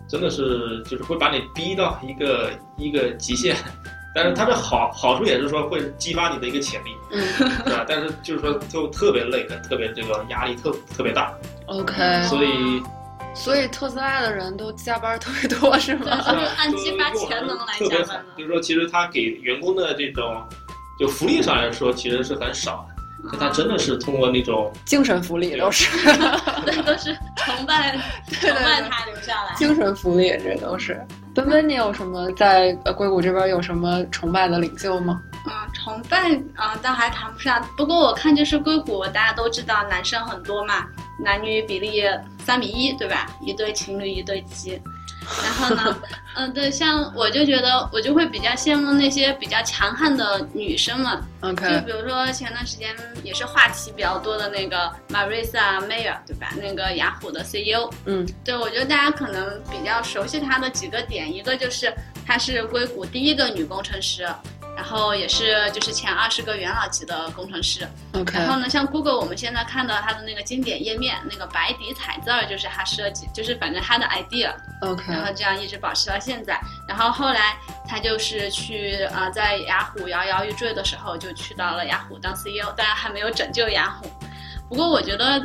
真的是就是会把你逼到一个一个极限，但是它的好好处也是说会激发你的一个潜力，嗯是吧？但是就是说就特别累，跟特别这个压力特特别大，，OK，所以所以特斯拉的人都加班特别多，是对，吗？就是按激发潜能来加班，的。就是说其实他给员工的这种就福利上来说其实是很少的。但他真的是通过那种精神福利都是，那，都是崇拜对崇拜他留下来。精神福利，这都是。奔奔，你有什么在呃硅谷这边有什么崇拜的领袖吗？嗯，崇拜啊、倒还谈不上。不过我看就是硅谷，大家都知道男生很多嘛，男女比例三比一，对吧？一对情侣，一对鸡。然后呢，嗯，对，像我就觉得我就会比较羡慕那些比较强悍的女生嘛，就 OK，比如说前段时间也是话题比较多的那个 Marissa Mayer，对吧？那个雅虎的 CEO，嗯。对，我觉得大家可能比较熟悉她的几个点，一个就是她是硅谷第一个女工程师，然后也是就是前二十个元老级的工程师。OK，然后呢，像 Google 我们现在看到它的那个经典页面，那个白底彩字儿就是它设计，就是反正它的 idea，OK，然后这样一直保持到现在。然后后来他就是去啊、呃在雅虎摇摇欲坠的时候，就去到了雅虎当 CEO，当然还没有拯救雅虎。不过我觉得，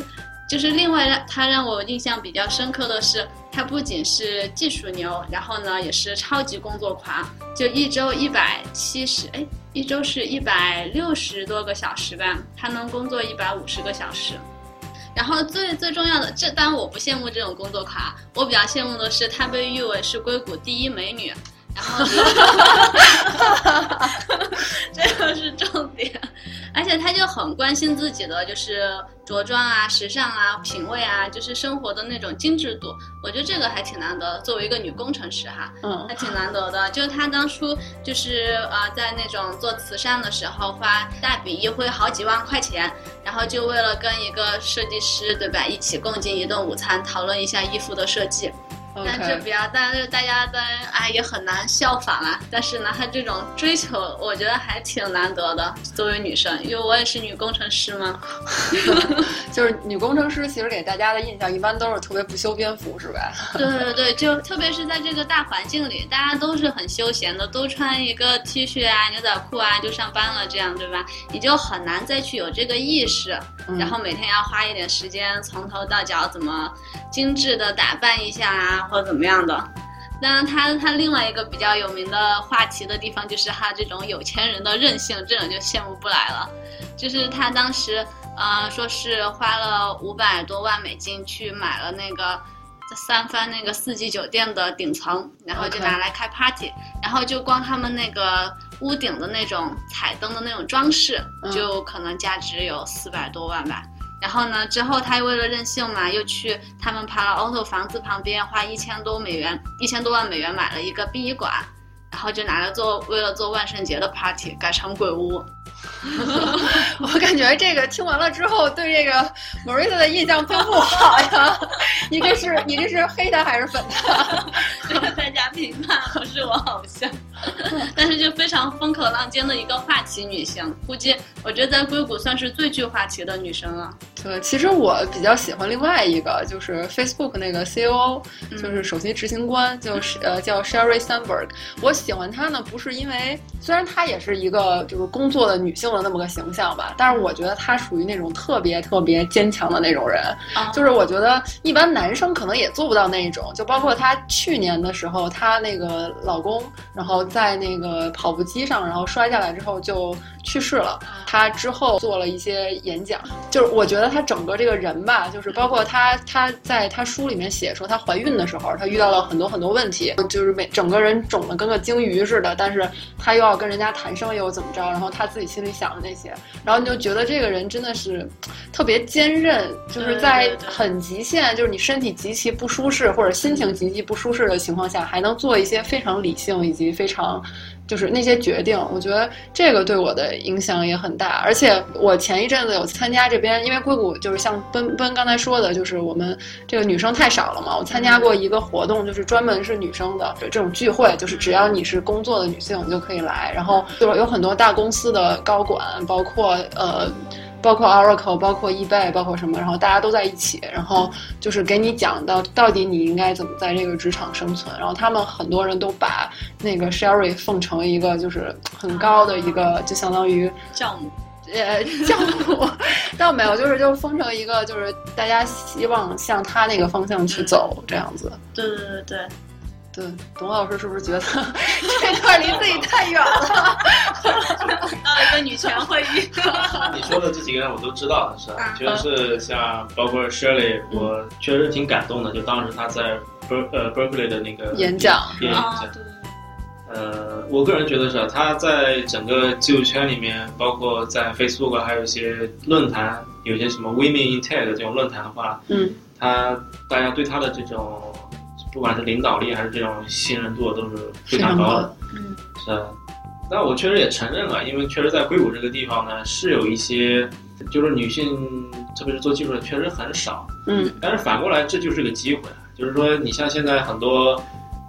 就是另外让他让我印象比较深刻的是，他不仅是技术牛，然后呢也是超级工作狂，就一周一百七十，哎，一周是一百六十多个小时吧，他能工作一百五十个小时。然后最最重要的，这当然我不羡慕这种工作狂，我比较羡慕的是她被誉为是硅谷第一美女，然后 这个是重点，而且他就很关心自己的就是着装啊、时尚啊、品味啊，就是生活的那种精致度，我觉得这个还挺难得，作为一个女工程师哈，嗯还挺难得的。就是她当初就是呃，在那种做慈善的时候，花大笔一挥好几万块钱，然后就为了跟一个设计师对吧，一起共进一顿午餐，讨论一下衣服的设计。但这比较，但是大家当然哎也很难效仿啊。但是呢，她这种追求，我觉得还挺难得的。作为女生，因为我也是女工程师嘛，就是女工程师，其实给大家的印象一般都是特别不修边幅，是吧？对对对，就特别是在这个大环境里，大家都是很休闲的，都穿一个 T 恤啊、牛仔裤啊就上班了，这样对吧？你就很难再去有这个意识，然后每天要花一点时间从头到脚怎么精致的打扮一下啊。或者怎么样的？当然，他他另外一个比较有名的话题的地方，就是他这种有钱人的任性，这种就羡慕不来了。就是他当时，呃，说是花了五百多万美金去买了那个三番那个四季酒店的顶层，然后就拿来开 party，然后就光他们那个屋顶的那种彩灯的那种装饰，就可能价值有四百多万吧。然后呢？之后他又为了任性嘛，又去他们帕拉奥特房子旁边花一千多美元，一千多万美元买了一个殡仪馆，然后就拿来做，为了做万圣节的 party，改成鬼屋。我感觉这个听完了之后，对这个 Marisa 的印象并不好呀。你这是你这是黑他还是粉他？大家评判，不是我偶像。但是就非常风口浪尖的一个话题女性，估计我觉得在硅谷算是最具话题的女生了。对，其实我比较喜欢另外一个，就是 Facebook 那个 COO，就是首席执行官，就是呃叫 Sherry Sandberg。我喜欢她呢，不是因为虽然她也是一个就是工作的女性的那么个形象吧，但是我觉得她属于那种特别特别坚强的那种人。就是我觉得一般男生可能也做不到那种，就包括她去年的时候，她那个老公，然后在那个跑步机上，然后摔下来之后就去世了。他之后做了一些演讲，就是我觉得。他整个这个人吧，就是包括她，她在他书里面写说，她怀孕的时候，她遇到了很多很多问题，就是每整个人肿的跟个鲸鱼似的，但是她又要跟人家谈生意又怎么着，然后他自己心里想的那些，然后你就觉得这个人真的是特别坚韧，就是在很极限，就是你身体极其不舒适或者心情极其不舒适的情况下，还能做一些非常理性以及非常。就是那些决定，我觉得这个对我的影响也很大。而且我前一阵子有参加这边，因为硅谷就是像奔奔刚才说的，就是我们这个女生太少了嘛。我参加过一个活动，就是专门是女生的这种聚会，就是只要你是工作的女性，你就可以来。然后就是有很多大公司的高管，包括呃。包括 Oracle，包括 eBay，包括什么，然后大家都在一起，然后就是给你讲到到底你应该怎么在这个职场生存。然后他们很多人都把那个 Sherry 奉成一个就是很高的一个，就相当于教母，呃，教母 倒没有，就是就封成一个就是大家希望向他那个方向去走这样子。对对对对。对，董老师是不是觉得 这段离自己太远了？到一个女权会议。你说的这几个人我都知道，是吧？确实是像包括 Shirley，我确实挺感动的。就当时他在 Ber 呃 Berkeley 的那个演讲，演讲。呃，我个人觉得是，他在整个技术圈里面，包括在 Facebook，还有一些论坛，有些什么 Women in Tech 这种论坛的话，嗯，他大家对他的这种。不管是领导力还是这种信任度都是非常高的，嗯，是。那我确实也承认了，因为确实在硅谷这个地方呢，是有一些，就是女性，特别是做技术的确实很少，嗯。但是反过来，这就是个机会，就是说，你像现在很多，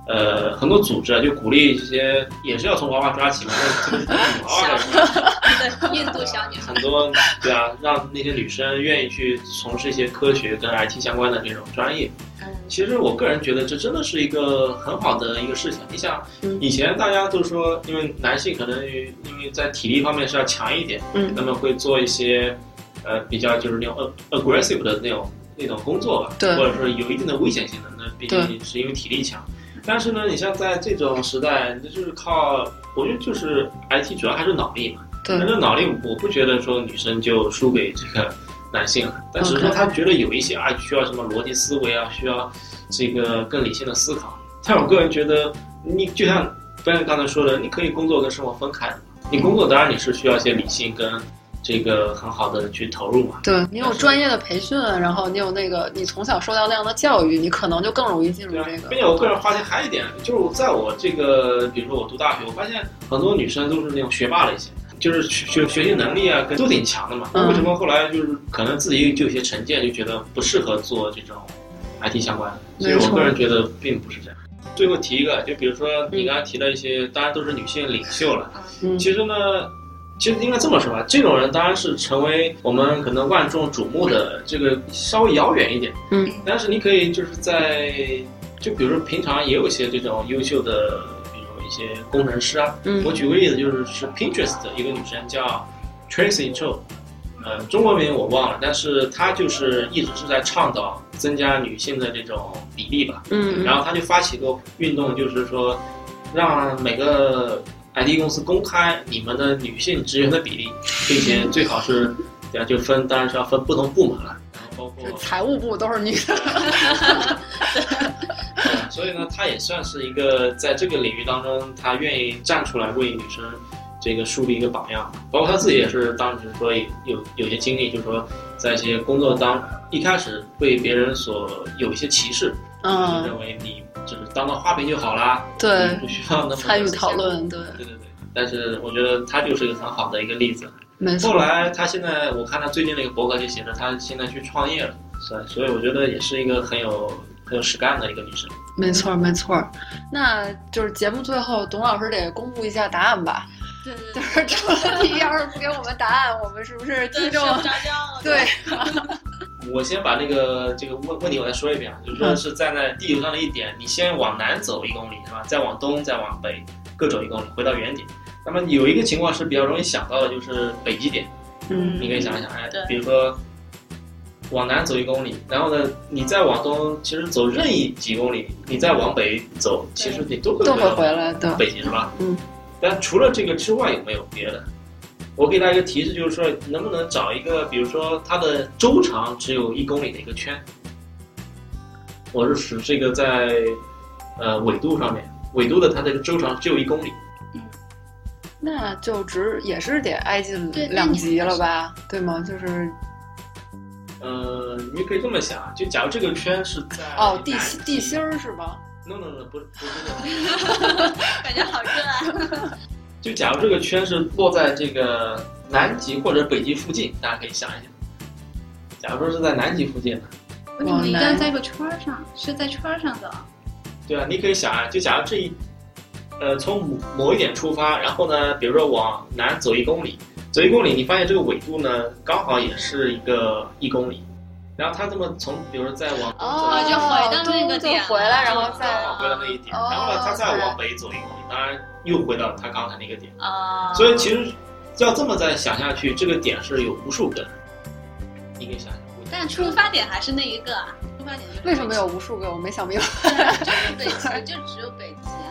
呃，很多组织啊，就鼓励这些，也是要从娃娃抓起嘛，特别是女娃娃的，对，印度小女孩很多，对啊，让那些女生愿意去从事一些科学跟 IT 相关的这种专业。其实我个人觉得这真的是一个很好的一个事情。你想，以前大家都说，因为男性可能因为在体力方面是要强一点，嗯，那么会做一些，呃，比较就是那种 aggressive 的那种那种工作吧，对，或者说有一定的危险性的，那毕竟是因为体力强。但是呢，你像在这种时代，那就是靠，我觉得就是 IT 主要还是脑力嘛，对，那这脑力我不觉得说女生就输给这个。男性，但只是说他觉得有一些啊，需要什么逻辑思维啊，需要这个更理性的思考。但我个人觉得，你就像不像刚才说的，你可以工作跟生活分开。你工作当然你是需要一些理性跟这个很好的去投入嘛。对你有专业的培训，然后你有那个你从小受到那样的教育，你可能就更容易进入这个。并且我个人发现还有一点，就是在我这个，比如说我读大学，我发现很多女生都是那种学霸类型。就是学学习能力啊，都挺强的嘛。嗯为什么后来就是可能自己就有些成见，就觉得不适合做这种 IT 相关的？其实我个人觉得并不是这样。最后提一个，就比如说你刚才提的一些，当然都是女性领袖了。嗯其实呢，其实应该这么说吧，这种人当然是成为我们可能万众瞩目的这个稍微遥远一点。嗯，但是你可以就是在，就比如说平常也有一些这种优秀的，些工程师啊。嗯我举个例子，就是是 Pinterest 的一个女生叫 Tracy Chou，呃，中国名我忘了，但是她就是一直是在倡导增加女性的这种比例吧。嗯然后她就发起一个运动，就是说，让每个 IT 公司公开你们的女性职员的比例，并且最好是，对啊，就分，当然是要分不同部门了，然后包括财务部都是女的，所以呢，他也算是一个在这个领域当中，他愿意站出来为女生这个树立一个榜样。包括他自己也是当时说有有有些经历，就是说在一些工作当一开始被别人所有一些歧视，嗯，认为你就是当个花瓶就好啦，对你不需要那么参与讨论，对，对对对，但是我觉得他就是一个很好的一个例子。没错后。来他现在，我看他最近那个博客就写着他现在去创业了，是吧？所以我觉得也是一个很有很有实干的一个女生。没错，没错。那就是节目最后，董老师得公布一下答案吧。对对就 对，是这个问题要是不给我们答案，我们是不是听众了。对？我先把那个这个问问题我再说一遍啊，就是说是站在地球上的一点，你先往南走一公里是吧？再往东，再往北各走一公里，回到原点。那么有一个情况是比较容易想到的，就是北极点。嗯你可以想一想，哎，比如说往南走一公里，然后呢，你再往东，其实走任意几公里，你再往北走，其实你都会都会到回来的。北极是吧？嗯。但除了这个之外，有没有别的？我给大家一个提示，就是说，能不能找一个，比如说它的周长只有一公里的一个圈？我是指这个在呃纬度上面，纬度的它这个周长只有一公里。嗯那就只也是得挨近对两极了吧？对吗？就是呃，你可以这么想啊，就假如这个圈是在哦，地心地心儿是吧？no no no 不是不是这个，感觉好热啊！就假如这个圈是落在这个南极或者北极附近，大家可以想一想。假如说是在南极附近呢，为什么一定要在一个圈儿上？是在圈儿上的。对啊，你可以想啊，就假如这一，呃，从某某一点出发，然后呢，比如说往南走一公里，走一公里，你发现这个纬度呢，刚好也是一个一公里，然后他这么从，比如说再往东走哦，一公里就回到那个就点回来，然后再好回到那一点，哦然后呢，他再往北走一公里，当然又回到他刚才那个点。啊，所以其实要这么再想下去，这个点是有无数个。你可以想想，但出发点还是那一个啊。出发点为什么有无数个？我没想明白。就是北极，就只有北极啊。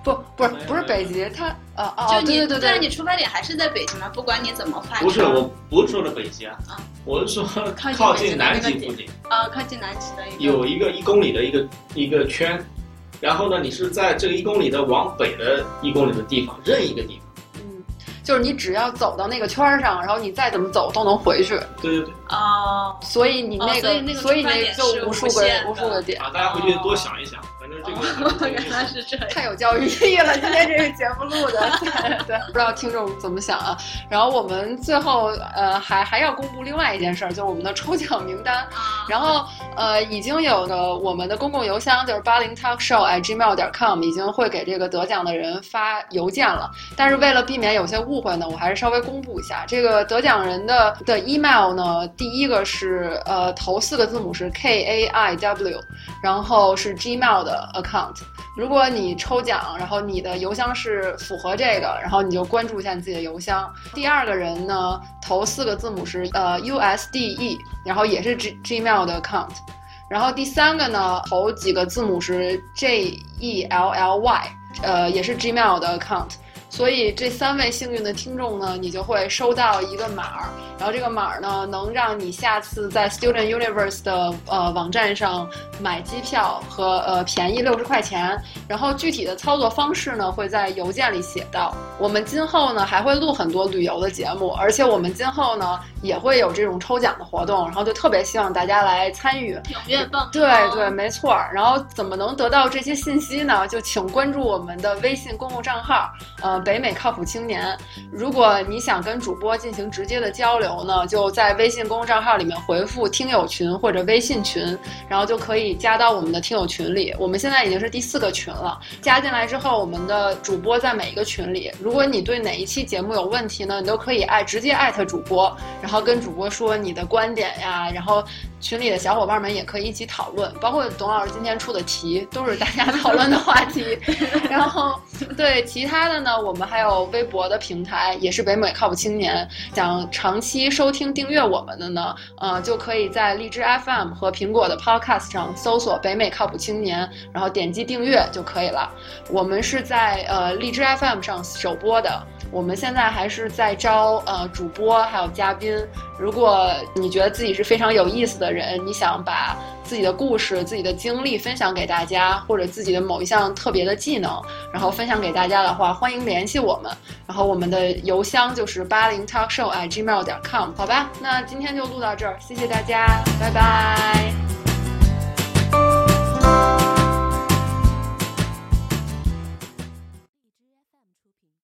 不，不是不是北极，它呃哦，就你，对对对对，但你出发点还是在北京嘛？不管你怎么画圈。不是，我不是说的北极啊啊，我是说靠近 南极附近啊，靠近南极的一个。有一个一公里的一个一个圈，然后呢，你是在这个一公里的往北的一公里的地方，任意一个地方。嗯，就是你只要走到那个圈儿上，然后你再怎么走都能回去。对对对，哦，所以你那哦所以那个所以那点是就无数个无数个点，啊，大家回去多想一想，原来是这样。太有教育意义了。今天这个节目录的，对 对，不知道听众怎么想啊。然后我们最后呃还还要公布另外一件事儿，就是我们的抽奖名单。啊，然后呃，已经有的我们的公共邮箱就是八零 talk show at gmail 点 com 已经会给这个得奖的人发邮件了。但是为了避免有些误会呢，我还是稍微公布一下这个得奖人的的 email 呢。第一个是呃头四个字母是 K A I W，然后是 Gmail 的 account。如果你抽奖，然后你的邮箱是符合这个，然后你就关注一下你自己的邮箱。第二个人呢，头四个字母是呃 U S D E，然后也是 G Gmail 的 account。然后第三个呢，头几个字母是 J E L L Y，呃，也是 Gmail 的 account。所以这三位幸运的听众呢，你就会收到一个码儿，然后这个码儿呢，能让你下次在 Student Universe 的呃网站上买机票和呃便宜六十块钱。然后具体的操作方式呢，会在邮件里写到。我们今后呢还会录很多旅游的节目，而且我们今后呢也会有这种抽奖的活动，然后就特别希望大家来参与。踊跃报名。对对，，没错儿。然后怎么能得到这些信息呢？就请关注我们的微信公共账号，呃，北美靠谱青年。如果你想跟主播进行直接的交流呢，就在微信公众账号里面回复“听友群”或者“微信群”，然后就可以加到我们的听友群里。我们现在已经是第四个群了，加进来之后，我们的主播在每一个群里。如果你对哪一期节目有问题呢，你都可以艾直接艾特主播，然后跟主播说你的观点呀，然后群里的小伙伴们也可以一起讨论，包括董老师今天出的题都是大家 讨论的话题。然后对其他的呢，我们还有微博的平台，也是北美靠谱青年。想长期收听订阅我们的呢，呃，就可以在荔枝 FM 和苹果的 Podcast 上搜索“北美靠谱青年”，然后点击订阅就可以了。我们是在呃荔枝 FM 上首播的。我们现在还是在招呃主播还有嘉宾。如果你觉得自己是非常有意思人，你想把自己的故事、自己的经历分享给大家，或者自己的某一项特别的技能，然后分享给大家的话，欢迎联系我们。然后我们的邮箱就是八零 talkshow@gmail.com。好吧，那今天就录到这儿，谢谢大家，拜拜。